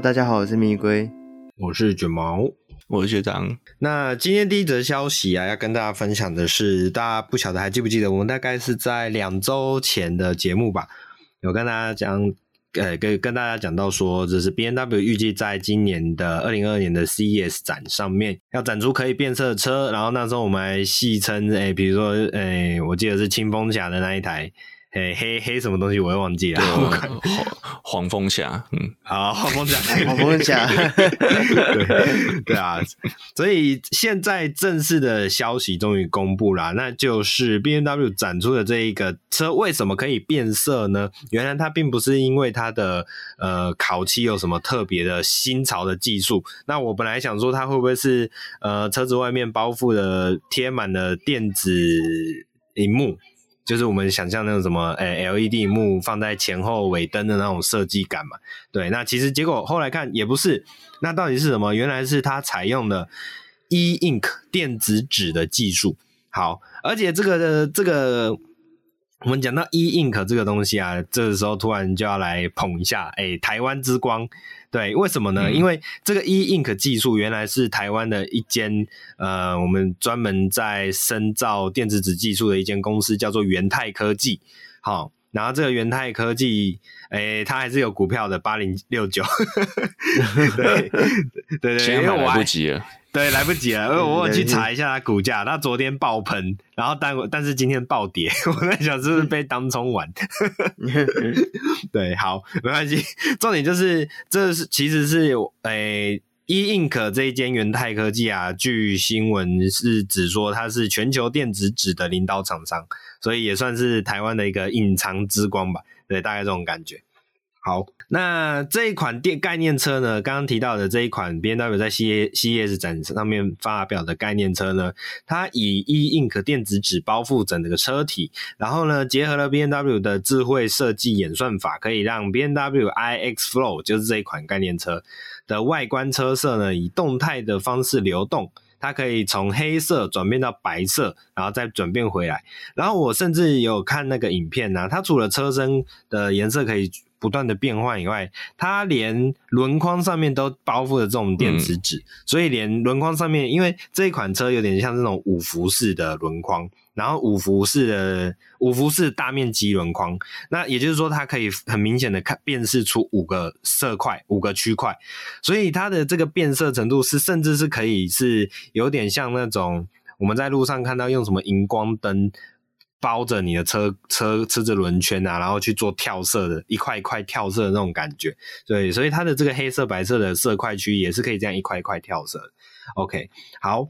Hello，大家好，我是蜜龟，我是卷毛，我是学长。那今天第一则消息啊，要跟大家分享的是，大家不晓得还记不记得，我们大概是在两周前的节目吧，有跟大家讲。呃，跟跟大家讲到说，这是 B N W 预计在今年的二零二二年的 CES 展上面要展出可以变色的车，然后那时候我们还戏称，哎，比如说，哎，我记得是青蜂侠的那一台。嘿，黑黑什么东西我也忘记了。黄黄蜂侠，嗯，好，黄蜂侠，黄蜂侠，对对啊，所以现在正式的消息终于公布了，那就是 BMW 展出的这一个车为什么可以变色呢？原来它并不是因为它的呃烤漆有什么特别的新潮的技术。那我本来想说它会不会是呃车子外面包覆的贴满了电子荧幕。就是我们想象那种什么，诶、LED 幕放在前后尾灯的那种设计感嘛。对，那其实结果后来看也不是，那到底是什么？原来是它采用了 E Ink 电子纸的技术。好，而且这个的这个，我们讲到 E Ink 这个东西啊，这个时候突然就要来捧一下，诶、台湾之光。对，为什么呢？嗯、因为这个 E Ink 技术原来是台湾的一间呃，我们专门在深造电子纸技术的一间公司，叫做元泰科技。好，然后这个元泰科技，诶，它还是有股票的八零六九。对 对对，因为我来不及了。对，来不及了，因为我去查一下它股价，它昨天爆喷，然后但但是今天暴跌，我在想是不是被当冲玩？对，好，没关系，重点就是这是其实是诶、欸、E Ink 这一间元泰科技啊，据新闻是指说它是全球电子纸的领导厂商，所以也算是台湾的一个隐藏之光吧，对，大概这种感觉。好，那这一款电概念车呢，刚刚提到的这一款 BMW 在 CES 展上面发表的概念车呢，它以 E Ink 电子纸包覆整个车体，然后呢，结合了 BMW 的智慧设计演算法，可以让 BMW iX Flow 就是这一款概念车的外观车色呢，以动态的方式流动，它可以从黑色转变到白色，然后再转变回来。然后我甚至有看那个影片呢、它除了车身的颜色可以不断的变换以外，它连轮框上面都包覆了这种电子纸，嗯、所以连轮框上面，因为这一款车有点像这种五辐式的轮框，然后五辐式的五辐式大面积轮框，那也就是说它可以很明显的看辨识出五个色块、五个区块，所以它的这个变色程度是甚至是可以是有点像那种我们在路上看到用什么荧光灯。包着你的车车车子轮圈啊，然后去做跳色的一块一块跳色的那种感觉，对，所以它的这个黑色白色的色块区也是可以这样一块一块跳色。OK，好，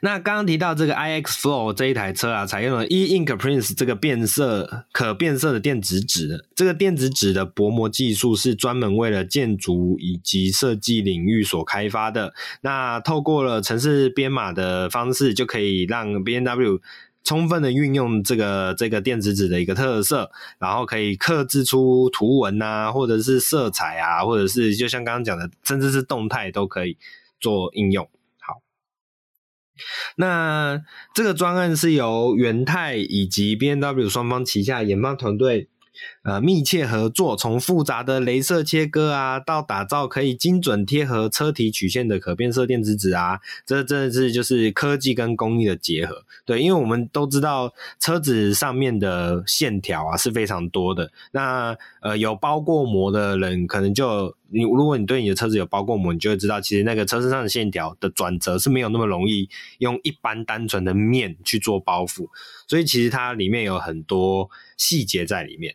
那刚刚提到这个 iX Flow 这一台车啊，采用了 E Ink Prints 这个变色可变色的电子纸，这个电子纸的薄膜技术是专门为了建筑以及设计领域所开发的。那透过了程式编码的方式，就可以让 B N W 充分的运用这个这个电子纸的一个特色，然后可以刻制出图文啊，或者是色彩啊，或者是就像刚刚讲的，甚至是动态都可以做应用。好，那这个专案是由元泰以及 B N W 双方旗下研发团队。呃，密切合作，从复杂的镭射切割啊，到打造可以精准贴合车体曲线的可变色电子纸啊，这真的是就是科技跟工艺的结合。对，因为我们都知道车子上面的线条啊是非常多的。那呃，有包过膜的人，可能就你如果你对你的车子有包过膜，你就会知道，其实那个车身上的线条的转折是没有那么容易用一般单纯的面去做包覆，所以其实它里面有很多细节在里面。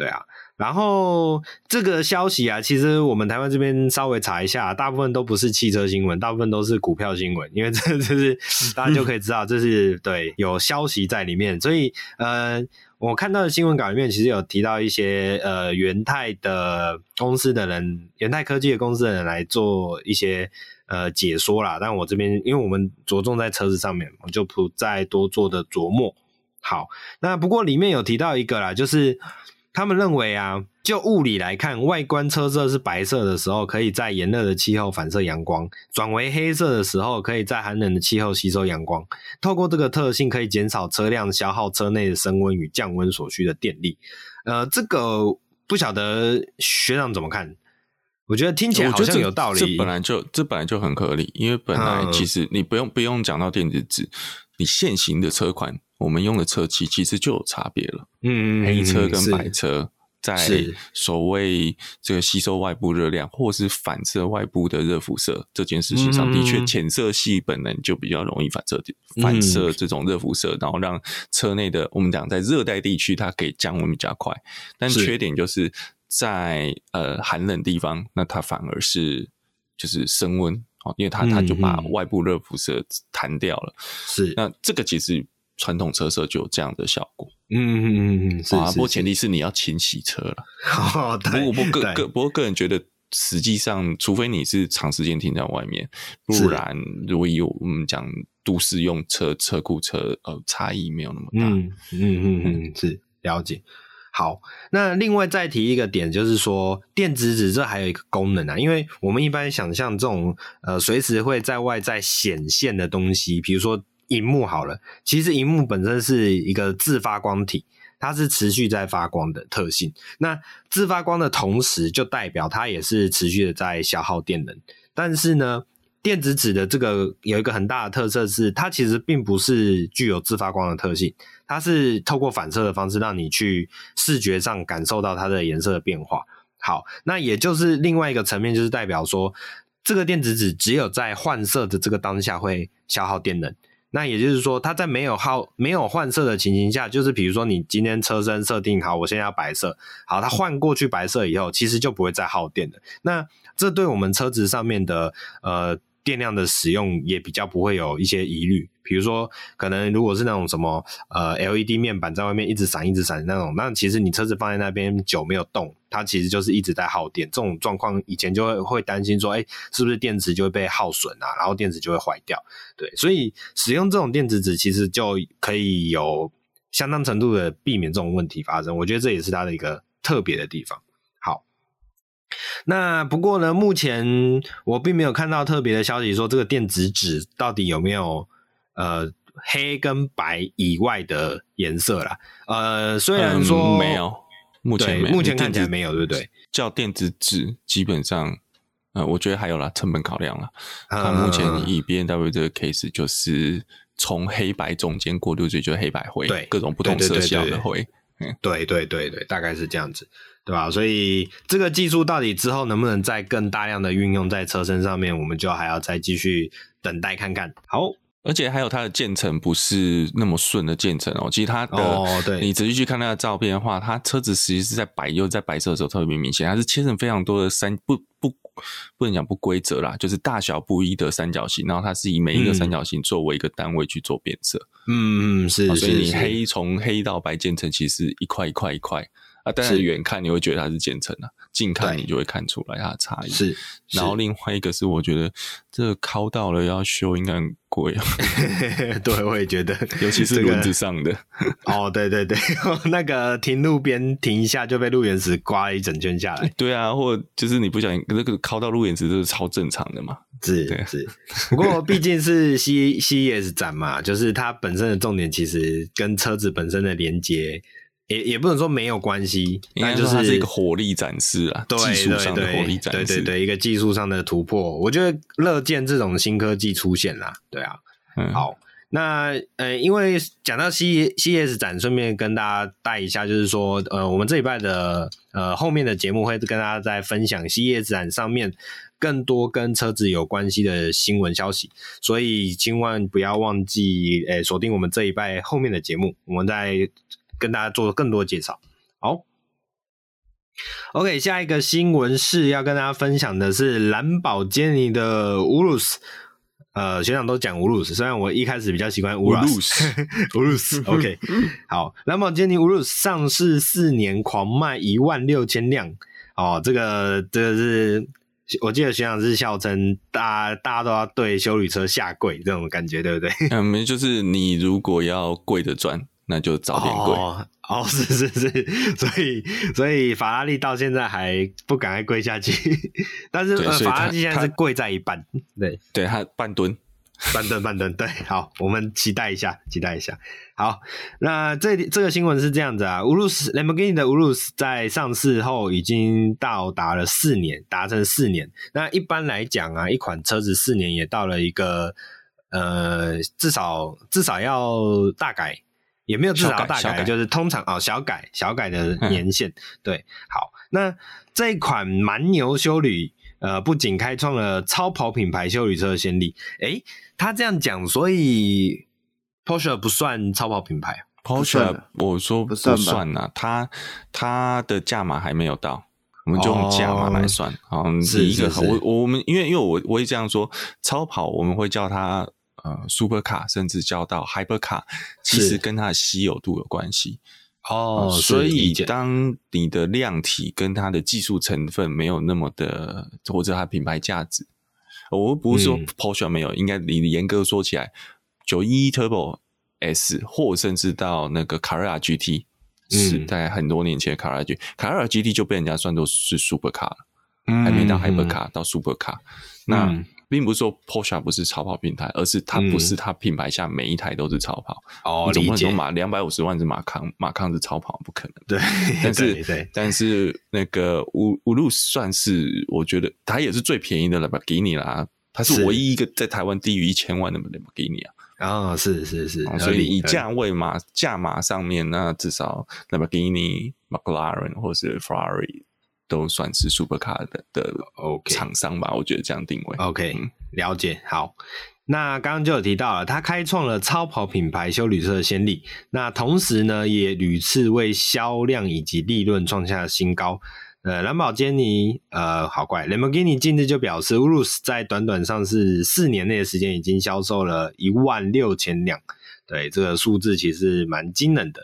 对啊，然后这个消息啊，其实我们台湾这边稍微查一下，大部分都不是汽车新闻，大部分都是股票新闻，因为这就是大家就可以知道，这是对有消息在里面。所以呃，我看到的新闻稿里面其实有提到一些呃元泰的公司的人，元泰科技的公司的人来做一些呃解说啦。但我这边因为我们着重在车子上面，我就不再多做的琢磨。好，那不过里面有提到一个啦，就是。他们认为啊，就物理来看，外观车色是白色的时候，可以在炎热的气候反射阳光；转为黑色的时候，可以在寒冷的气候吸收阳光。透过这个特性，可以减少车辆消耗车内的升温与降温所需的电力。呃，这个不晓得学长怎么看？我觉得听起来好像有道理。这本来就这本来就很合理，因为本来其实你不用不用讲到电子纸，你现行的车款我们用的车漆其实就有差别了。嗯，黑车跟白车在所谓这个吸收外部热量或是反射外部的热辐射这件事情上，的确浅色系本来就比较容易反射反射这种热辐射，然后让车内的我们讲在热带地区它可以降温比较快，但缺点就是。在呃寒冷地方，那它反而是就是升温哦，因为它它就把外部热辐射弹掉了。是，那这个其实传统车色就有这样的效果。嗯嗯嗯嗯，是啊，不过前提是你要勤洗车了。哦，不过不过个个不过个人觉得，实际上除非你是长时间停在外面，不然如果有我们讲都市用车车库车，呃，差异没有那么大。嗯嗯嗯嗯，是了解。好，那另外再提一个点，就是说电子纸这还有一个功能啊，因为我们一般想象这种呃随时会在外在显现的东西，比如说荧幕好了，其实荧幕本身是一个自发光体，它是持续在发光的特性。那自发光的同时，就代表它也是持续的在消耗电能。但是呢，电子纸的这个有一个很大的特色是，它其实并不是具有自发光的特性。它是透过反射的方式，让你去视觉上感受到它的颜色的变化。好，那也就是另外一个层面，就是代表说，这个电子纸只有在换色的这个当下会消耗电能。那也就是说，它在没有耗、没有换色的情形下，就是比如说你今天车身设定好，我现在要白色，好，它换过去白色以后，其实就不会再耗电了。那这对我们车子上面的呃。电量的使用也比较不会有一些疑虑，比如说可能如果是那种什么呃 LED 面板在外面一直闪一直闪那种，那其实你车子放在那边久没有动，它其实就是一直在耗电。这种状况以前就会会担心说，哎，是不是电池就会被耗损啊？然后电池就会坏掉。对，所以使用这种电子纸其实就可以有相当程度的避免这种问题发生。我觉得这也是它的一个特别的地方。那不过呢，目前我并没有看到特别的消息说这个电子纸到底有没有呃黑跟白以外的颜色啦。呃，虽然说、嗯、没有，目前目前看起来没有，对不对？叫电子纸基本上，呃，我觉得还有啦，成本考量啦。它目前以 B N W 这个 case 就是从黑白中间过渡，就就是黑白灰，对，各种不同色系的灰。对对对对，大概是这样子。对吧？所以这个技术到底之后能不能再更大量的运用在车身上面，我们就还要再继续等待看看。好，而且还有它的渐层不是那么顺的渐层哦。其实它的，哦、对你仔细去看它的照片的话，它车子实际是在白又在白色的时候特别明显，它是切成非常多的三不不不能讲不规则啦，就是大小不一的三角形，然后它是以每一个三角形作为一个单位去做变色。嗯嗯，是，所以你黑从黑到白渐层其实一块一块一块。啊，但是远看你会觉得它是渐层的，近看你就会看出来它的差异。是，然后另外一个是，我觉得这个抠到了要修应该很贵啊。对，我也觉得，尤其是轮子上的。哦，对对对，那个停路边停一下就被路缘石刮了一整圈下来。对啊，或就是你不小心那个抠到路缘石，这是超正常的嘛。是是，不过毕竟是 C CES 展嘛，就是它本身的重点其实跟车子本身的连接。也也不能说没有关系，那就是一个火力展示啊，对对对，技术上的火力展示，对对对，一个技术上的突破，我觉得乐见这种新科技出现啦，对啊，嗯，好，那呃，因为讲到 C CES 展，顺便跟大家带一下，就是说，呃，我们这礼拜的呃后面的节目会跟大家再分享 CES 展上面更多跟车子有关系的新闻消息，所以千万不要忘记，诶，锁定我们这一拜后面的节目，我们在。跟大家做更多的介绍。好，OK，下一个新闻是要跟大家分享的是蓝宝坚尼的 Urus。呃，学长都讲 Urus，虽然我一开始比较喜欢 Urus，Urus，OK。好，蓝宝坚尼 Urus 上市四年狂卖一万六千辆。哦，这个这个是我记得学长是笑称大家大家都要对修理车下跪这种感觉，对不对？嗯，没，就是你如果要跪着赚。那就早点跪哦，哦，是是是，所以所以法拉利到现在还不敢再跪下去，但是、呃、法拉利现在是跪在一半，对，对他半蹲，半吨半吨，对，好，我们期待一下，期待一下。好，那这这个新闻是这样子啊，Urus Lamborghini 的 Urus 在上市后已经到达了四年，达成四年。那一般来讲啊，一款车子四年也到了一个呃，至少至少要大改，也没有至少要大改，改就是通常哦小改小改的年限。嗯、对，好，那这一款蛮牛修旅。呃，不仅开创了超跑品牌修旅车的先例，诶，他这样讲，所以 Porsche 不算超跑品牌。Porsche 我说不算呐、啊，它它的价码还没有到，我们就用价码来算。哦、嗯，是一个是是是我我们因为因为我我会这样说，超跑我们会叫它呃 Super Car，甚至交到 Hyper Car，其实跟它的稀有度有关系。哦，所以当你的量体跟它的技术成分没有那么的，或者它品牌价值，我不是说 Porsche 没有，嗯、应该你严格说起来，九一一 Turbo S 或甚至到那个 Carrera GT，是在很多年前的 Carrera GT，Carrera GT 就被人家算作是 Super Car 了，嗯、还没到 Hyper 嗯、到 Super Car，那。嗯并不是说 Porsche 不是超跑品牌，而是它不是它品牌下每一台都是超跑。哦、嗯，总不能说马两百五十万是马康，马康是超跑，不可能。对，但是对对但是那个乌乌鲁斯算是，我觉得它也是最便宜的 Lamborghini 啦，它是唯一一个在台湾低于一千万的 Lamborghini 啊。啊、哦，是是是，所以以价位嘛，价码上面，那至少 Lamborghini、McLaren 或是 Ferrari。都算是 Supercar 的的 OK 厂商吧，我觉得这样定位 OK、嗯、了解。好，那刚刚就有提到了，他开创了超跑品牌修旅车的先例。那同时呢，也屡次为销量以及利润创下新高。呃，蓝宝坚尼，呃，好怪，Lamborghini 近日就表示，Urus 在短短上市四年内的时间，已经销售了一万六千辆。对，这个数字其实蛮惊人的。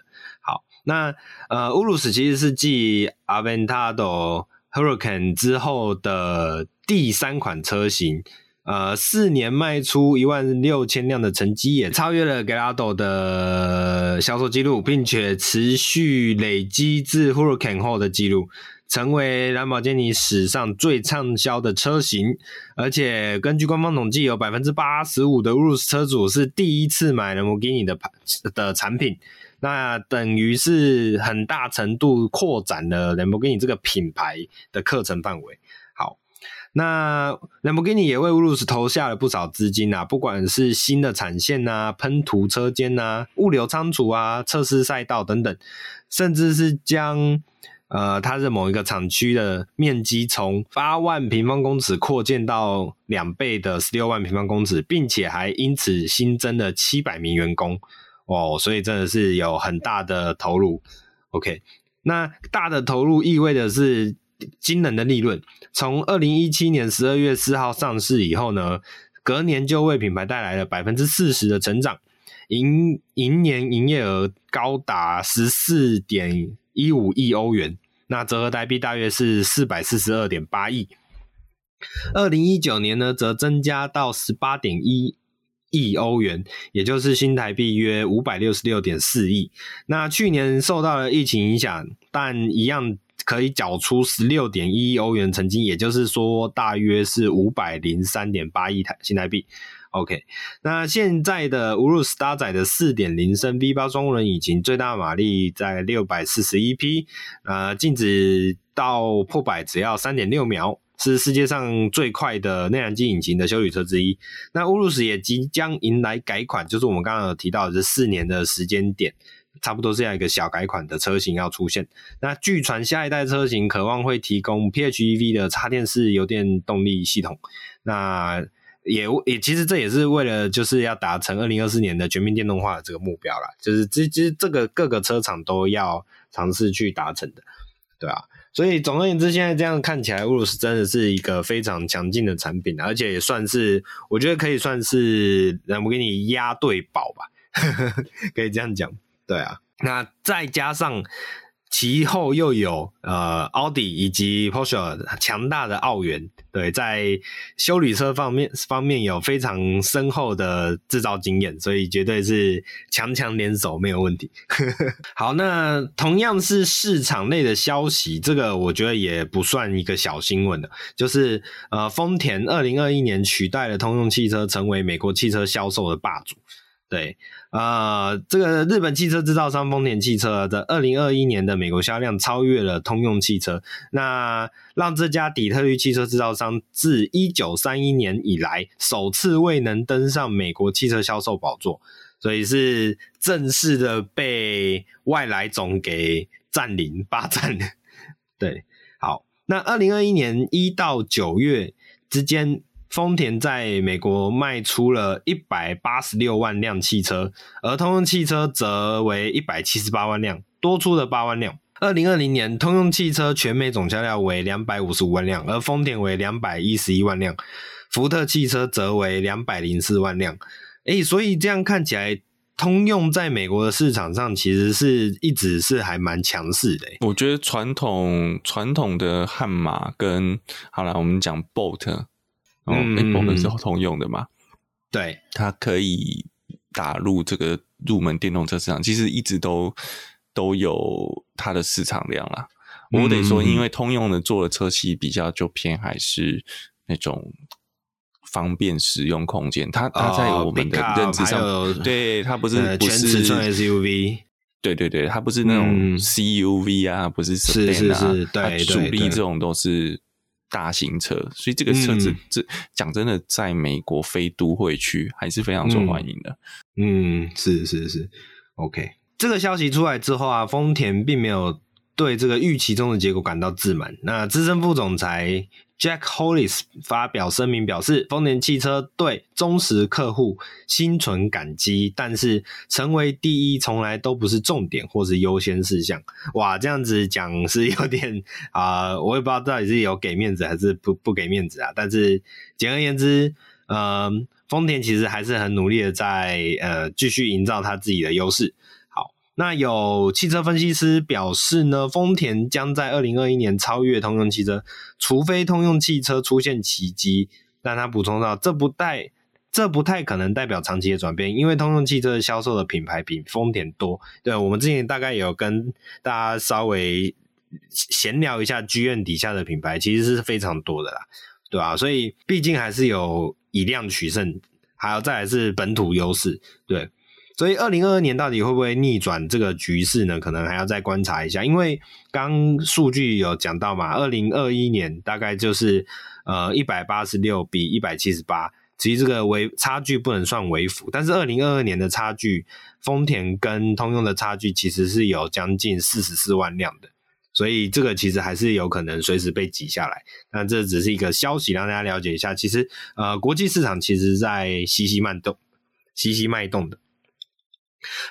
那呃，乌鲁斯其实是继 Aventador Huracan 之后的第三款车型，呃，四年卖出一万六千辆的成绩，也超越了 Gallardo 的销售记录，并且持续累积至 Huracan 后的记录，成为蓝宝坚尼史上最畅销的车型。而且根据官方统计，有百分之八十五的乌鲁斯车主是第一次买兰博基尼的的产品。那等于是很大程度扩展了兰博基尼这个品牌的课程范围。好，那兰博基尼也为乌鲁斯投下了不少资金啊，不管是新的产线啊、喷涂车间啊、物流仓储啊、测试赛道等等，甚至是将呃它的某一个厂区的面积从八万平方公尺扩建到两倍的十六万平方公尺，并且还因此新增了七百名员工。哦，所以真的是有很大的投入。OK，那大的投入意味着是惊人的利润。从二零一七年十二月四号上市以后呢，隔年就为品牌带来了百分之四十的成长，营营年营业额高达十四点一五亿欧元，那折合台币大约是四百四十二点八亿。二零一九年呢，则增加到十八点一。亿欧元，也就是新台币约五百六十六点四亿。那去年受到了疫情影响，但一样可以缴出十六点一亿欧元成绩，也就是说大约是五百零三点八亿台新台币。OK，那现在的 Urus 搭载的四点零升 V 八双涡轮引擎，最大马力在六百四十一匹，呃，静止到破百只要三点六秒。是世界上最快的内燃机引擎的休旅车之一。那乌鲁斯也即将迎来改款，就是我们刚刚有提到的这四年的时间点，差不多这样一个小改款的车型要出现。那据传下一代车型渴望会提供 PHEV 的插电式油电动力系统。那也也其实这也是为了就是要达成二零二四年的全面电动化的这个目标啦，就是其实这个各个车厂都要尝试去达成的，对啊。所以总而言之，现在这样看起来，Urus 真的是一个非常强劲的产品，而且也算是，我觉得可以算是让我给你压对宝吧，可以这样讲。对啊，那再加上其后又有呃奥迪以及 Porsche 强大的澳元，对，在修旅车方面方面有非常深厚的制造经验，所以绝对是强强联手没有问题。好，那同样是市场内的消息，这个我觉得也不算一个小新闻的，就是呃丰田二零二一年取代了通用汽车，成为美国汽车销售的霸主。对，呃，这个日本汽车制造商丰田汽车的二零二一年的美国销量超越了通用汽车，那让这家底特律汽车制造商自一九三一年以来首次未能登上美国汽车销售宝座，所以是正式的被外来种给占领霸占。对，好，那二零二一年一到九月之间。丰田在美国卖出了一百八十六万辆汽车，而通用汽车则为一百七十八万辆，多出了八万辆。二零二零年，通用汽车全美总销量为两百五十五万辆，而丰田为两百一十一万辆，福特汽车则为两百零四万辆。诶，所以这样看起来，通用在美国的市场上其实是一直是还蛮强势的。我觉得传统传统的悍马跟好了，我们讲 Bolt。嗯，Apple 是通用的嘛？对，它可以打入这个入门电动车市场，其实一直都都有它的市场量啦。嗯、我得说，因为通用的做的车系比较就偏还是那种方便使用空间，它它在我们的认知上，哦、对它不是不是全尺寸 SUV，对对对，它不是那种 CUV 啊，嗯、不是是是是，对，主力这种都是。大型车，所以这个车子，这讲真的，在美国非都会区还是非常受欢迎的。嗯，嗯，是是是，OK。这个消息出来之后啊，丰田并没有对这个预期中的结果感到自满。那资深副总裁。Jack Hollis 发表声明表示，丰田汽车对忠实客户心存感激，但是成为第一从来都不是重点或是优先事项。哇，这样子讲是有点 啊、我也不知道到底是有给面子还是不不给面子啊。但是简而言之，呃，丰田其实还是很努力的在呃继续营造他自己的优势。那有汽车分析师表示呢，丰田将在二零二一年超越通用汽车，除非通用汽车出现奇迹。但他补充到，这不代，这不太可能代表长期的转变，因为通用汽车销售的品牌比丰田多。对，我们之前大概有跟大家稍微闲聊一下剧院底下的品牌其实是非常多的啦，对吧？所以毕竟还是有以量取胜，还有再来是本土优势，对。所以，二零二二年到底会不会逆转这个局势呢？可能还要再观察一下。因为刚数据有讲到嘛，二零二一年大概就是呃一百八十六比一百七十八，其实这个微差距不能算微幅。但是二零二二年的差距，丰田跟通用的差距其实是有将近四十四万辆的，所以这个其实还是有可能随时被挤下来。那这只是一个消息，让大家了解一下。其实呃，国际市场其实在西西慢动，西西脉动的。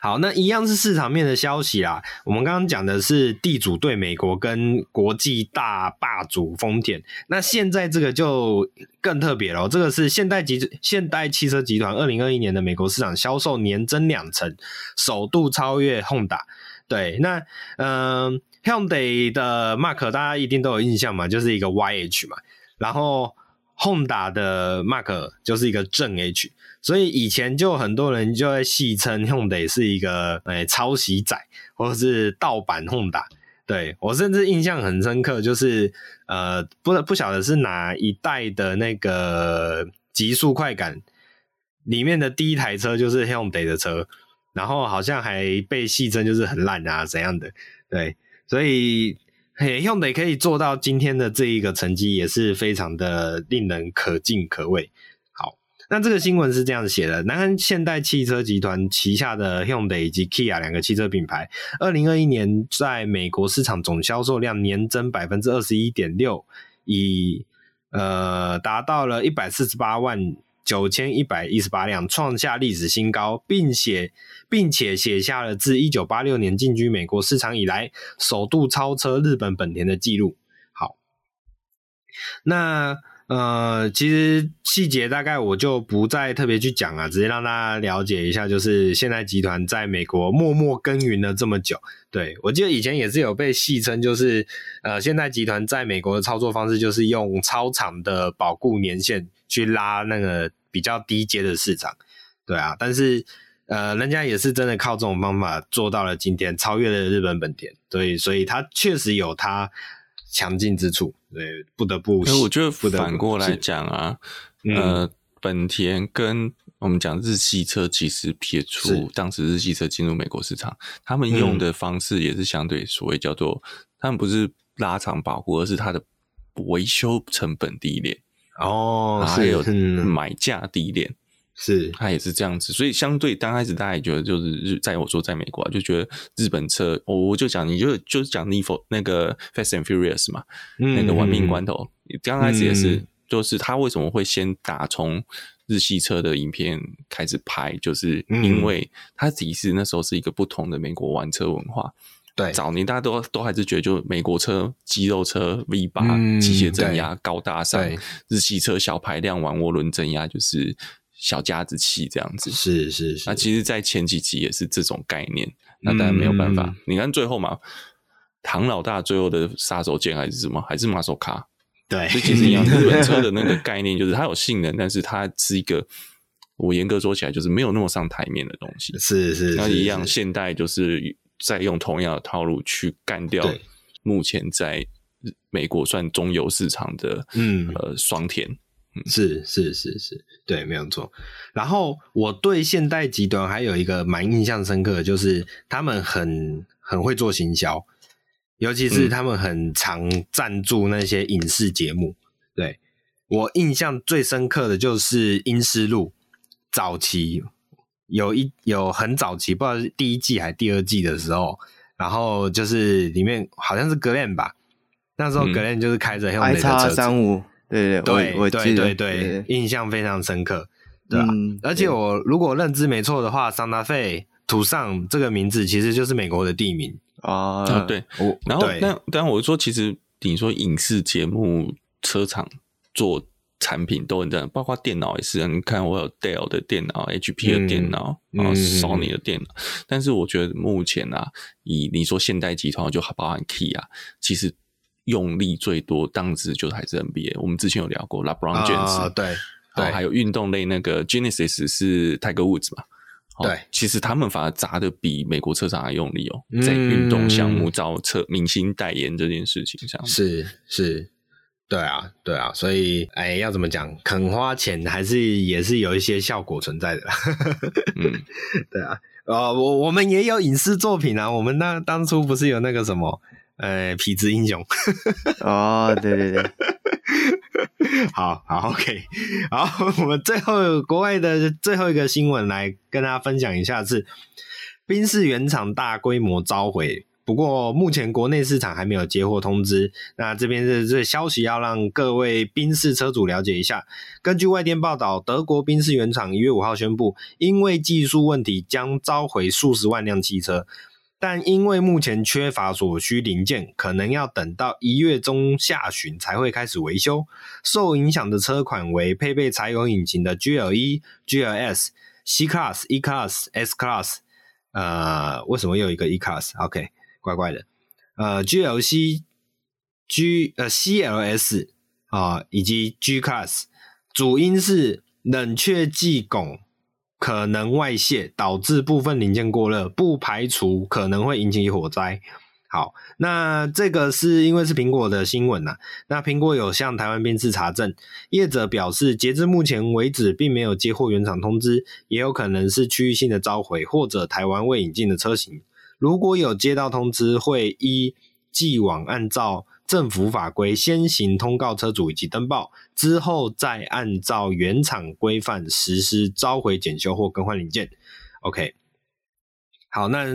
好，那一样是市场面的消息啦。我们刚刚讲的是地主对美国跟国际大霸主丰田，那现在这个就更特别了。这个是现代集现代汽车集团二零二一年的美国市场销售年增两成，首度超越 Honda。对，那嗯、Hyundai 的 Mark 大家一定都有印象嘛，就是一个 YH 嘛，然后 Honda 的 Mark 就是一个正 H。所以以前就很多人就会戏称 Hyundai 是一个诶、抄袭仔，或者是盗版 Honda。对，我甚至印象很深刻，就是呃不不晓得是哪一代的那个极速快感里面的第一台车就是 Hyundai 的车，然后好像还被戏称就是很烂啊怎样的。对，所以嘿 Hyundai 可以做到今天的这一个成绩，也是非常的令人可敬可畏。那这个新闻是这样写的：南韩现代汽车集团旗下的 Hyundai 以及 Kia 两个汽车品牌，二零二一年在美国市场总销售量年增百分之二十一点六，以呃达到了一百四十八万九千一百一十八辆，创下历史新高，并且并且写下了自一九八六年进军美国市场以来首度超车日本本田的记录。好，那。呃，其实细节大概我就不再特别去讲了，直接让大家了解一下，就是现代集团在美国默默耕耘了这么久。对，我记得以前也是有被戏称，就是呃，现代集团在美国的操作方式就是用超长的保固年限去拉那个比较低阶的市场。对啊，但是呃，人家也是真的靠这种方法做到了今天，超越了日本本田。所以，所以他确实有他强劲之处。对，不得不。我觉得反过来讲啊，呃，嗯、本田跟我们讲日系车，其实撇除当时日系车进入美国市场，他们用的方式也是相对所谓叫做，他们不是拉长保护，而是它的维修成本低廉哦，还有买价低廉。是，他也是这样子，所以相对刚开始大家也觉得就是日，在我说在美国啊，就觉得日本车，我我就讲，你就就是讲 Need for 那个 Fast and Furious 嘛，嗯、那个玩命关头，刚开始也是，嗯、就是他为什么会先打从日系车的影片开始拍，就是因为他其实那时候是一个不同的美国玩车文化。对，早年大家都都还是觉得，就美国车肌肉车 V 八机械增压高大上，日系车小排量玩涡轮增压就是。小家子气这样子，是是是。那其实，在前几集也是这种概念。那当然没有办法。嗯、你看最后嘛，唐老大最后的杀手锏还是什么？还是马手卡？对，所以其实一样。日本车的那个概念就是它有性能，但是它是一个，我严格说起来就是没有那么上台面的东西。是是，是。那一样，现代就是在用同样的套路去干掉目前在美国算中游市场的，嗯呃，双田。是是是是，对，没有错。然后我对现代集团还有一个蛮印象深刻的，就是他们很很会做行销，尤其是他们很常赞助那些影视节目。嗯、对，我印象最深刻的就是《阴尸路》，早期有一有很早期，不知道是第一季还是第二季的时候，然后就是里面好像是格兰吧，那时候格兰就是开着用的车子。嗯对对对，我记得，对对对，印象非常深刻，对吧？而且我如果认知没错的话，桑达费、土上这个名字其实就是美国的地名啊。对，我然后但但我说，其实你说影视节目、车厂做产品都很这样，包括电脑也是。你看，我有 Dell 的电脑、HP 的电脑，然后 Sony 的电脑。但是我觉得目前啊，以你说现代集团就包含 Key 啊，其实。用力最多，当时就还是 NBA。我们之前有聊过，LeBron James，、uh, 对，对，还有运动类那个 Genesis 是 Tiger Woods 嘛？对，其实他们反而砸的比美国车厂还用力哦，嗯、在运动项目找车明星代言这件事情上，是是，对啊，对啊，所以哎，要怎么讲？肯花钱还是也是有一些效果存在的。嗯，对啊，呃，我我们也有影视作品啊，我们那当初不是有那个什么？呃，痞子英雄 哦，对对对，好好 OK，好，我们最后国外的最后一个新闻来跟大家分享一下是宾士原厂大规模召回，不过目前国内市场还没有接获通知。那这边的这消息要让各位宾士车主了解一下。根据外电报道，德国宾士原厂一月五号宣布，因为技术问题将召回数十万辆汽车。但因为目前缺乏所需零件，可能要等到一月中下旬才会开始维修。受影响的车款为配备柴油引擎的 GLE、GLS、C Class、E Class、S Class。呃，为什么又一个 E Class？OK，怪怪的。呃，GLC、G 呃 CLS 啊、以及 G Class。主因是冷却剂汞。可能外泄导致部分零件过热，不排除可能会引起火灾。好，那这个是因为是苹果的新闻呐、那苹果有向台湾宾士查证，业者表示，截至目前为止，并没有接获原厂通知，也有可能是区域性的召回或者台湾未引进的车型。如果有接到通知，会依既往按照。政府法规先行通告车主以及登报，之后再按照原厂规范实施召回、检修或更换零件。OK，好，那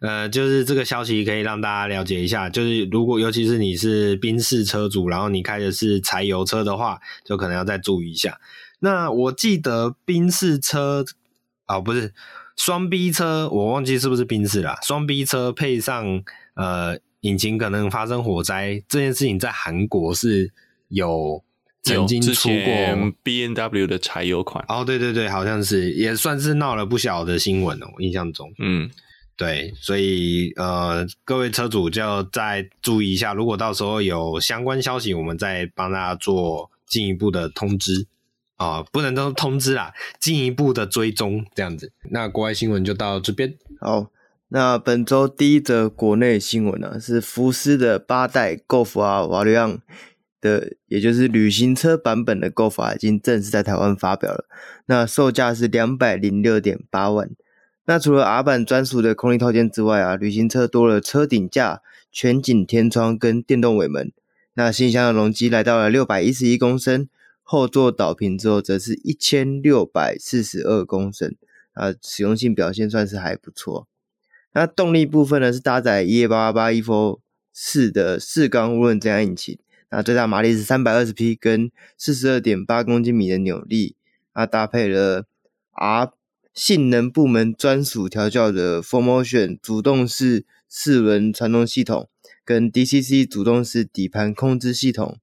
呃，就是这个消息可以让大家了解一下，就是如果尤其是你是宾士车主，然后你开的是柴油车的话，就可能要再注意一下。那我记得宾士车哦，不是双 B 车，我忘记是不是宾士了，双 B 车配上呃。引擎可能发生火灾这件事情，在韩国是有曾经出过 B N W 的柴油款。哦，对对对，好像是也算是闹了不小的新闻哦，印象中。嗯，对，所以呃，各位车主就要再注意一下，如果到时候有相关消息，我们再帮大家做进一步的通知啊、呃，不能都通知啦，进一步的追踪这样子。那国外新闻就到这边。好，那本周第一则国内新闻呢、啊，是福斯的八代 Golf R Variant 的，也就是旅行车版本的 Golf 已经正式在台湾发表了。那售价是两百零六点八万。那除了 R 版专属的空力套件之外啊，旅行车多了车顶架、全景天窗跟电动尾门。那新箱的容积来到了六百一十一公升，后座倒平之后则是一千六百四十二公升。啊，实用性表现算是还不错。那动力部分呢，是搭载 EA888 Evo 4的四缸涡轮增压引擎，那最大马力是三百二十匹，跟四十二点八公斤米的扭力。那搭配了 R 性能部门专属调教的 Formotion 主动式四轮传动系统，跟 DCC 主动式底盘控制系统。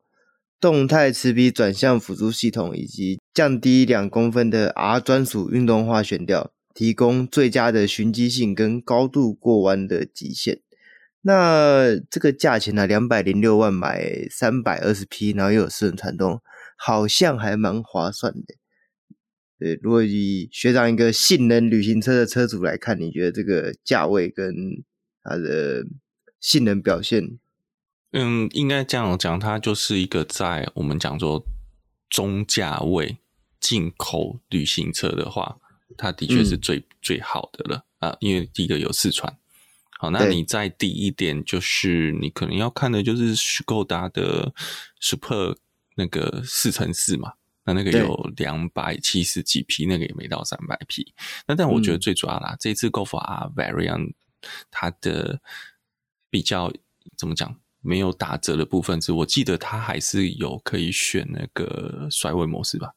动态齿比转向辅助系统，以及降低两公分的 R 专属运动化悬吊，提供最佳的循迹性跟高度过弯的极限。那这个价钱呢，两百零六万买三百二十匹，然后又有四轮传动，好像还蛮划算的。对，如果以学长一个性能旅行车的车主来看，你觉得这个价位跟它的性能表现？嗯，应该这样讲，它就是一个在我们讲说中价位进口旅行车的话，它的确是最、嗯、最好的了啊。因为第一个有四川，好，那你再低一点，就是你可能要看的就是斯柯达的 Super 那个四乘四嘛，那那个有两百七十几匹，那个也没到三百匹。那但我觉得最主要啦，嗯、这次 Golf R Variant 它的比较怎么讲？没有打折的部分是，我记得它还是有可以选那个甩尾模式吧？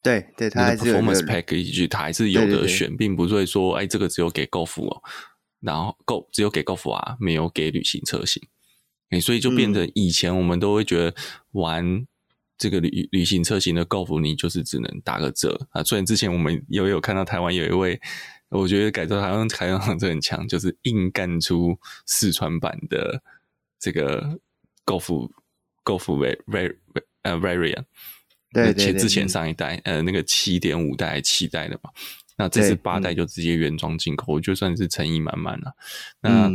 对对，它还是有 performance package，它还是有的选，并不会说，哎，这个只有给 Golf 哦，然后 Go 只有给 Golf 啊，没有给旅行车型。哎，所以就变成以前我们都会觉得玩这个旅旅行车型的 Golf，你就是只能打个折啊。虽然之前我们也有看到台湾有一位，我觉得改造台湾台湾好像很强，就是硬干出四川版的。这个 Golf Golf Vari 呃 Variant，对前之前上一代呃那个七点五代七代的嘛，那这次八代就直接原装进口，我就算是诚意满满了。那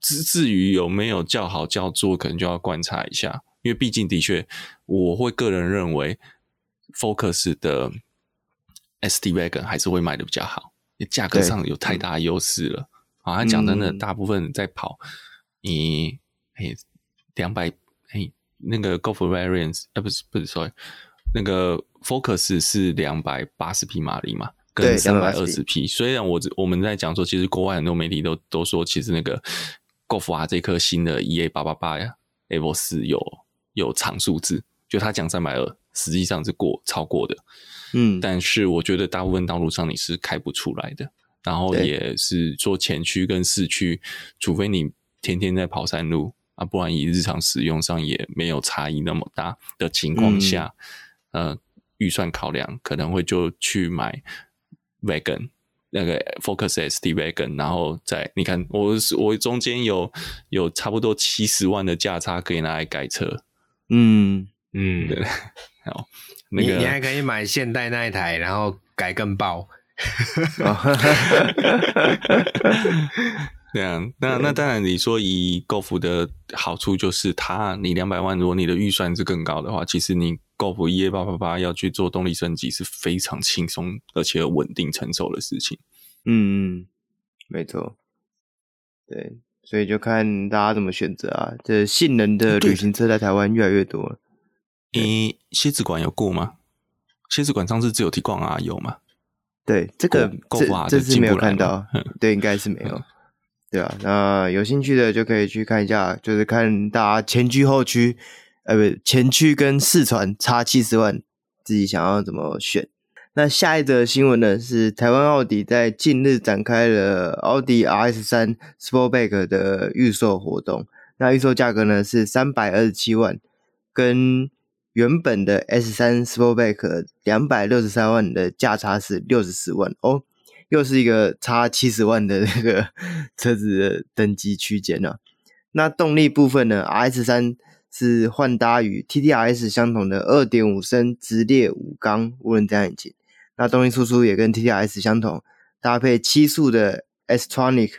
至至于有没有叫好叫座，可能就要观察一下，因为毕竟的确，我会个人认为 Focus 的 ST Wagon 还是会卖的比较好，价格上有太大优势了。好像讲真的，大部分在跑你。哎，两百哎，那个 Golf Variant 哎，不是不是，sorry，那个 Focus 是两百八十匹马力嘛，跟三百二十匹。虽然我我们在讲说，其实国外很多媒体都都说，其实那个 Golf R 这颗新的 EA 八八八呀，Evo 四有有长数字，就他讲三百二，实际上是过超过的。嗯，但是我觉得大部分道路上你是开不出来的，然后也是做前驱跟四驱，除非你天天在跑山路。啊，不然以日常使用上也没有差异那么大的情况下，嗯、呃，预算考量可能会就去买 Wagon 那个 Focus ST Wagon，然后再你看我我中间有有差不多七十万的价差可以拿来改车，嗯。嗯，对，好，那个你，你还可以买现代那一台，然后改更爆。对啊，那那当然，你说以 Golf 的好处就是它，你两百万，如果你的预算是更高的话，其实你 Golf EA888 要去做动力升级是非常轻松而且稳定成熟的事情。嗯嗯，没错。对，所以就看大家怎么选择啊。这性能的旅行车在台湾越来越多了。诶，蝎子馆有过吗？蝎子馆上次只有提逛啊有吗？对，这个 Golf R 这次没有看到，对，应该是没有。对啊，那有兴趣的就可以去看一下，就是看大家前驱后驱，呃，不，前驱跟四传差七十万，自己想要怎么选。那下一则新闻呢，是台湾奥迪在近日展开了奥迪 RS 三 Sportback 的预售活动，那预售价格呢是三百二十七万，跟原本的 S 三 Sportback 两百六十三万的价差是六十四万哦，又是一个差七十万的那个 车子的等级区间呢。那动力部分呢，RS 三是换搭与 TTRS 相同的二点五升直列五缸涡轮增压引擎，那动力输出也跟 TTRS 相同，搭配七速的 S-Tronic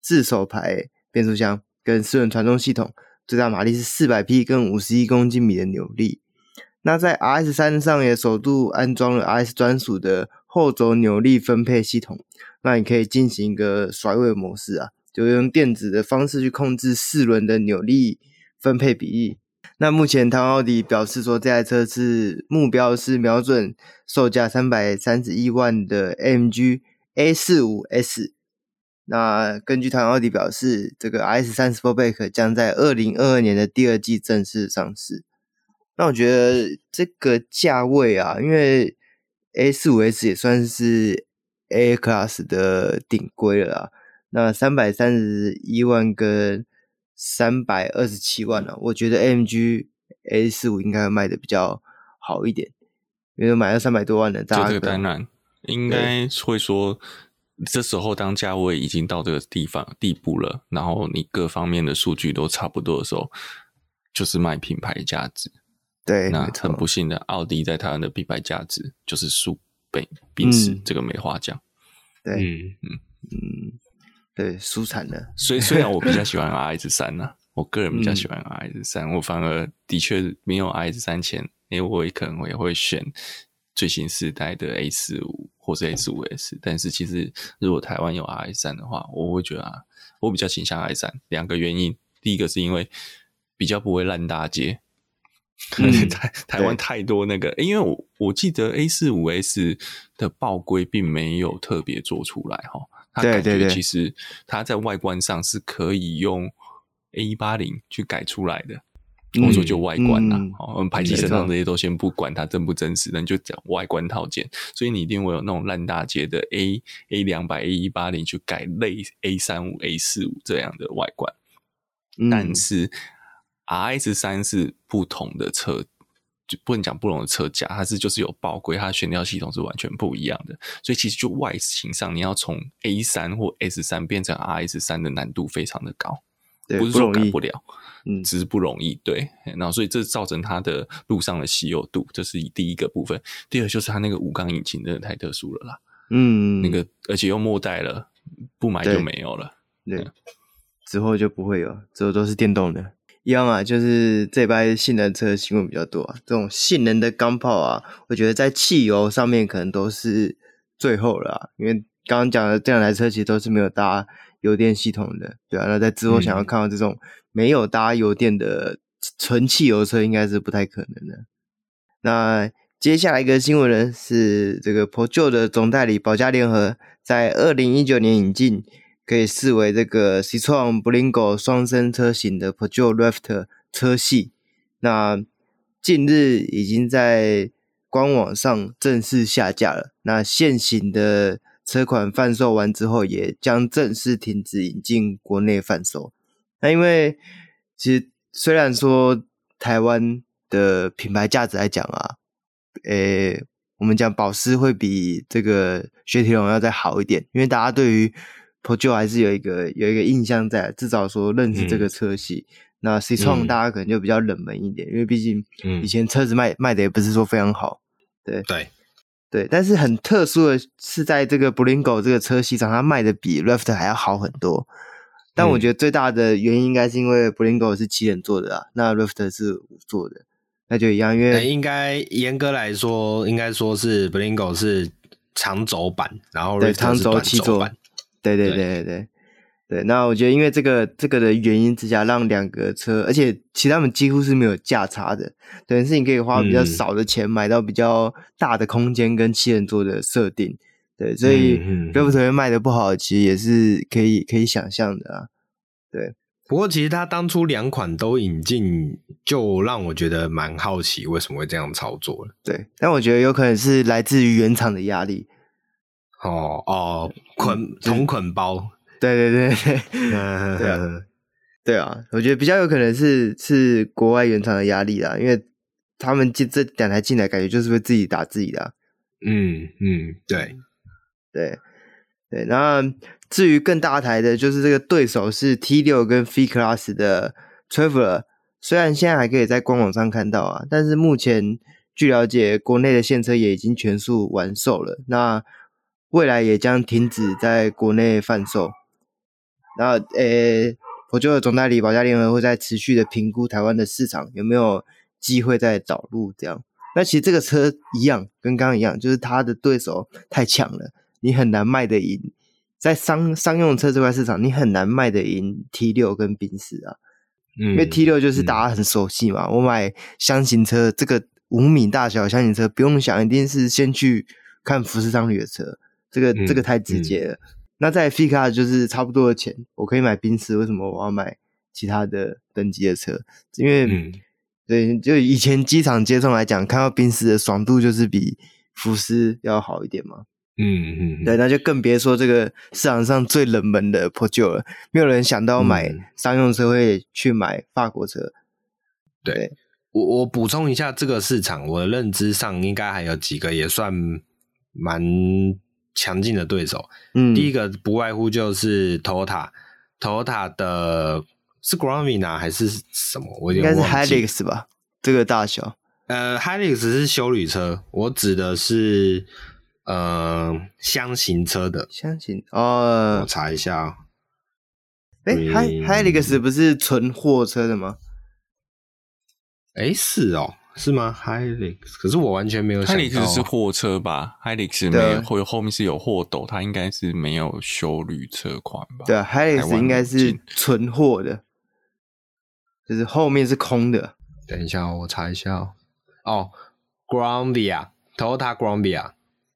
自手排变速箱跟四轮传动系统，最大马力是四百匹跟五十一公斤米的扭力。那在 RS 三上也首度安装了 RS 专属的后轴扭力分配系统，那你可以进行一个甩尾模式啊，就用电子的方式去控制四轮的扭力分配比例。那目前唐奥迪表示说，这台车是目标是瞄准售价三百三十一万的 AMG A45S。那根据唐奥迪表示，这个 RS 三 Sportback 将在二零二二年的第二季正式上市。那我觉得这个价位啊，因为 A 四五 S 也算是 A Class 的顶规了啦。那三百三十一万跟三百二十七万了、啊，我觉得 AMG A 四五应该会卖的比较好一点，因为买了三百多万的，大这个当然应该会说，这时候当价位已经到这个地方地步了，然后你各方面的数据都差不多的时候，就是卖品牌价值。对，那很不幸的，奥迪在台湾的品牌价值就是输给宾士，嗯、这个没话讲。对，嗯嗯嗯，对，舒惨了。所以虽然我比较喜欢 RS 三呢，我个人比较喜欢 RS 三，我反而的确没有 RS 三前，因为我也可能也会选最新世代的 A 四五或是 A 四五 S。但是其实如果台湾有 RS 三的话，我会觉得啊，我比较倾向 RS 三。两个原因，第一个是因为比较不会烂大街。台、嗯、台台湾太多那个，因为我我记得 A 四五 S 的报规并没有特别做出来哈，它感觉其实它在外观上是可以用 A 一八零去改出来的，我说就外观啦，我们排气声浪这些都先不管它真不真实，那你就讲外观套件，所以你一定会有那种烂大街的 A A 两百 A 一八零去改类 A 三五 A 四五这样的外观，嗯、但是。RS 三是不同的车，就不能讲不同的车架，它是就是有报规，它的悬吊系统是完全不一样的，所以其实就外形上，你要从 A 三或 S 三变成 RS 三的难度非常的高，不是说改不了，嗯，只是不容易，对，然后所以这造成它的路上的稀有度，这是第一个部分，第二就是它那个五缸引擎真的太特殊了啦，嗯，那个而且又末代了，不买就没有了，对，对，之后就不会有，之后都是电动的。一样啊，就是这班性能车新闻比较多啊。这种性能的钢炮啊，我觉得在汽油上面可能都是最后了啊。因为刚刚讲的这两台车其实都是没有搭油电系统的，对啊。那在之后想要看到这种没有搭油电的纯汽油车，应该是不太可能的。那接下来一个新闻呢，是这个 Peugeot 的总代理保加联合在二零一九年引进。可以视为这个 Citroën Berlingo 双生车型的 Peugeot Rafter 车系，那近日已经在官网上正式下架了。那现行的车款贩售完之后，也将正式停止引进国内贩售。那因为其实虽然说台湾的品牌价值来讲啊，诶，我们讲保时会比这个雪铁龙要再好一点，因为大家对于 Peugeot 还是有一个有一个印象在，至少说认识这个车系。嗯、那 Citroën 大家可能就比较冷门一点，嗯、因为毕竟以前车子卖卖的也不是说非常好。对对对，但是很特殊的是，在这个 Berlingo 这个车系上，它卖的比 Rafter 还要好很多。但我觉得最大的原因应该是因为 Berlingo 是七人座的啊，那 Rafter 是五座的，那就一样。因为应该严格来说，应该说是 Berlingo 是长轴版，然后是短轴版。对对对对对，对，那我觉得因为这个这个的原因之下，让两个车，而且其他们几乎是没有价差的，等于是你可以花比较少的钱买到比较大的空间跟七人座的设定，对，所以 Rafter 卖的不好，其实也是可以可以想象的啊。对，不过其实他当初两款都引进，就让我觉得蛮好奇为什么会这样操作了。对，但我觉得有可能是来自于原厂的压力。哦哦，捆同捆包，对对对对，对啊，对啊，我觉得比较有可能是是国外原厂的压力啦，因为他们这这两台进来，感觉就是会自己打自己的、啊。嗯嗯，对对对。那至于更大台的，就是这个对手是 T 六跟 V Class 的 Traveler，虽然现在还可以在官网上看到啊，但是目前据了解，国内的现车也已经全数完售了。那未来也将停止在国内贩售。然后，诶，我觉得总代理保加联合会在持续的评估台湾的市场有没有机会再导入这样。那其实这个车一样，跟刚刚一样，就是它的对手太强了，你很难卖得赢。在商商用车这块市场，你很难卖得赢 T 六跟宾士啊。嗯，因为 T 六就是大家很熟悉嘛。嗯、我买箱型车，这个五米大小箱型车，不用想，一定是先去看福斯商旅的车。这个、嗯、这个太直接了。嗯、那在 Class 就是差不多的钱，我可以买宾士，为什么我要买其他的等级的车？因为、嗯、对，就以前机场接送来讲，看到宾士的爽度就是比福斯要好一点嘛。嗯嗯，对，那就更别说这个市场上最冷门的 Peugeot 了，没有人想到买商用车会去买法国车。嗯、对我，我补充一下这个市场，我的认知上应该还有几个也算蛮。强劲的对手，嗯，第一个不外乎就是 Toyota，Toyota 的是 Gravina 还是什么？我应该是 Hilux 吧，这个大小。呃，Hilux 是修旅车，我指的是呃箱型车的箱型。哦，我查一下啊。哎，Hilux 不是纯货车的吗？哎，是哦。是吗？Hilux，可是我完全没有想到。Hilux 是货车吧？Hilux 没有，后后面是有货斗，它应该是没有修旅车款吧？对啊，Hilux 应该是存货的，就是后面是空的。等一下，我查一下哦。哦，Granvia，Toyota Granvia，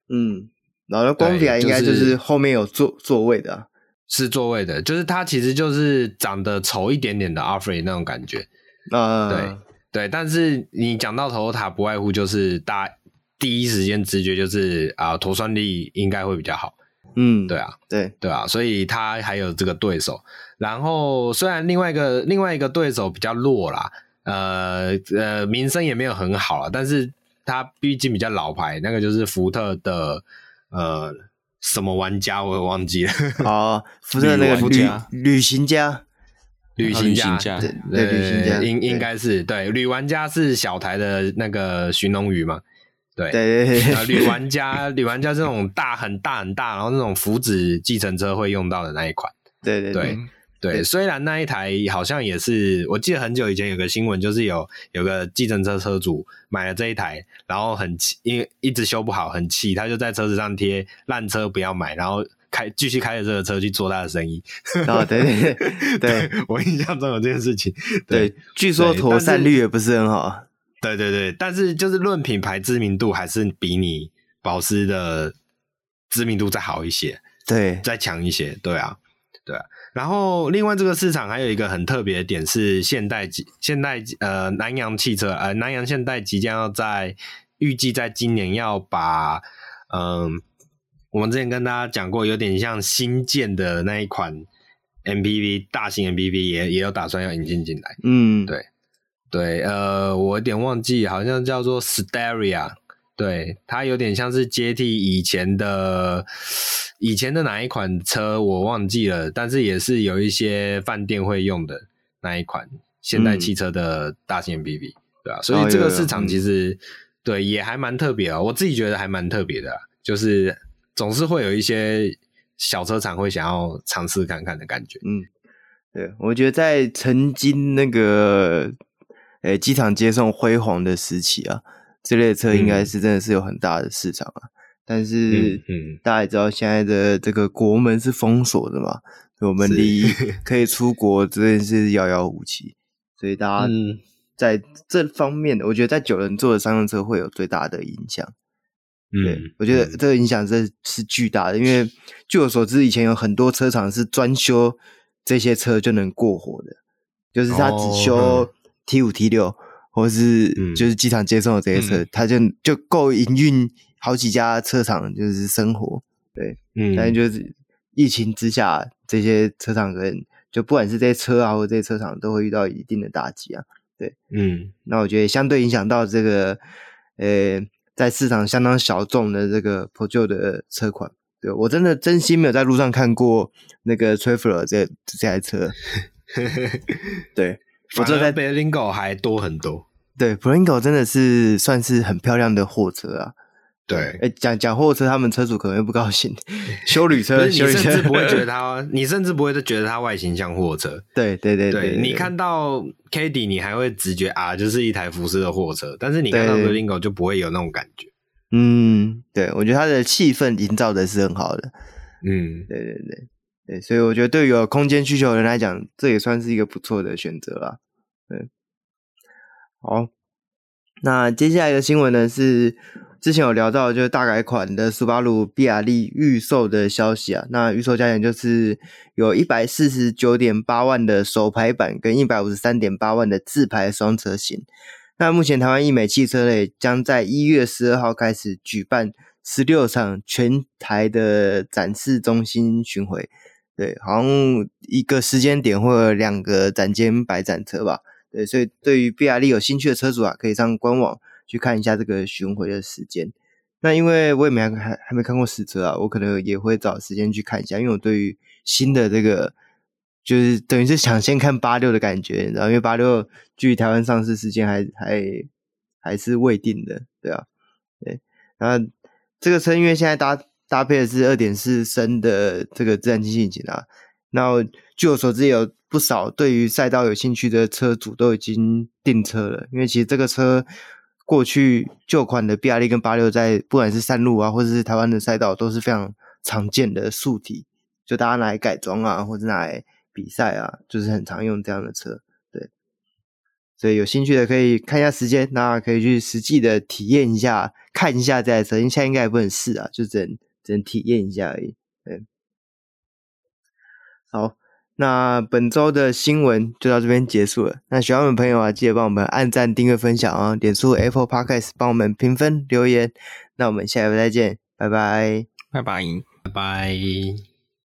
嗯，然后 Granvia 应该就是后面有座座位的，是座位的，就是它其实就是长得丑一点点的 Alphard 那种感觉。啊，对。对，但是你讲到 Toyota，不外乎就是大家第一时间直觉就是啊，陀算力应该会比较好。嗯，对啊，对对啊，所以他还有这个对手。然后虽然另外一个另外一个对手比较弱啦，呃呃，名声也没有很好啦，但是他毕竟比较老牌，那个就是福特的呃什么玩家，我也忘记了。哦，福特 那个旅旅行家。旅行家，对对，旅行家应应该是对，旅玩家是小台的那个寻龙鱼嘛？对对对，旅玩家，旅玩家这种大很大很大，然后那种福祉计程车会用到的那一款。对对对对，虽然那一台好像也是，我记得很久以前有个新闻，就是有有个计程车车主买了这一台，然后很气，因为一直修不好，很气，他就在车子上贴烂车不要买，然后。开继续开着这个车去做他的生意，哦，对对对，对 我印象中有这件事情。对，对据说妥善率也不是很好。对对对，但是就是论品牌知名度，还是比你保时的知名度再好一些，对，再强一些。对啊，对啊。然后另外这个市场还有一个很特别的点是现代，现代呃南洋汽车呃南洋现代即将要在预计在今年要把嗯。呃我们之前跟大家讲过，有点像新建的那一款 MPV，大型 MPV 也也有打算要引进进来。嗯，对对，呃，我有点忘记，好像叫做 Steria，对，它有点像是接替以前的以前的哪一款车，我忘记了，但是也是有一些饭店会用的那一款现代汽车的大型 MPV，嗯，对啊，所以这个市场其实，对也还蛮特别啊，我自己觉得还蛮特别的，就是。总是会有一些小车厂会想要尝试看看的感觉。嗯，对，我觉得在曾经那个诶机场接送辉煌的时期啊，这类车应该是真的是有很大的市场啊。嗯、但是，嗯，大家也知道现在的这个国门是封锁的嘛，我们离 可以出国真的是遥遥无期，所以大家在这方面，我觉得在九人座的商用车会有最大的影响。对，嗯、我觉得这个影响真是巨大的，嗯、因为据我所知，以前有很多车厂是专修这些车就能过活的，就是他只修 T 五、T 六，或是就是机场接送的这些车，他、嗯、就就够营运好几家车厂，就是生活。对，嗯，但是。就是疫情之下，这些车厂可能就不管是这些车啊，或者这些车厂，都会遇到一定的打击啊。对，嗯，那我觉得相对影响到这个，呃，在市场相当小众的这个 Peugeot 的车款。对，我真的真心没有在路上看过那个 Traveller 这这台车。对，我这台 Berlingo 还多很多。对，Berlingo 真的是算是很漂亮的货车啊。对，哎，讲讲货车，他们车主可能会不高兴。修旅车，你甚至不会觉得它，你甚至不会觉得它外形像货车。对对对对，你看到 Caddy，你还会直觉啊，就是一台福斯的货车。但是你看到 Berlingo 就不会有那种感觉。嗯，对，我觉得它的气氛营造的是很好的。嗯，对对对对，所以我觉得对于有空间需求的人来讲，这也算是一个不错的选择啦。对，好，那接下来的新闻呢是之前有聊到，就是大改款的苏巴鲁比亚利预售的消息啊。那预售价钱就是有一百四十九点八万的手排版跟一百五十三点八万的自排双车型。那目前台湾义美汽车类将在一月十二号开始举办十六场全台的展示中心巡回，对，好像一个时间点会有两个展间摆展车吧，对，所以对于比亚利有兴趣的车主啊，可以上官网去看一下这个巡回的时间。那因为我也没还还没看过实车啊，我可能也会找时间去看一下，因为我对于新的这个。就是等于是抢先看八六的感觉，然后因为八六距离台湾上市时间还还还是未定的，对啊，对，然后这个车因为现在搭搭配的是二点四升的这个自然进气引擎啊，那据我所知，有不少对于赛道有兴趣的车主都已经订车了，因为其实这个车过去旧款的比亚利跟八六在不管是山路啊，或者是台湾的赛道都是非常常见的素体，就大家拿来改装啊，或者拿来。比赛啊，就是很常用这样的车，对，所以有兴趣的可以看一下时间，那可以去实际的体验一下，看一下这台车，因为现在应该也不能试啊，就只能只能体验一下而已。对，好，那本周的新闻就到这边结束了。那喜欢我们朋友啊，记得帮我们按赞、订阅、分享啊，点出 Apple Podcast 帮我们评分留言。那我们下一回再见，拜拜，拜拜，拜拜。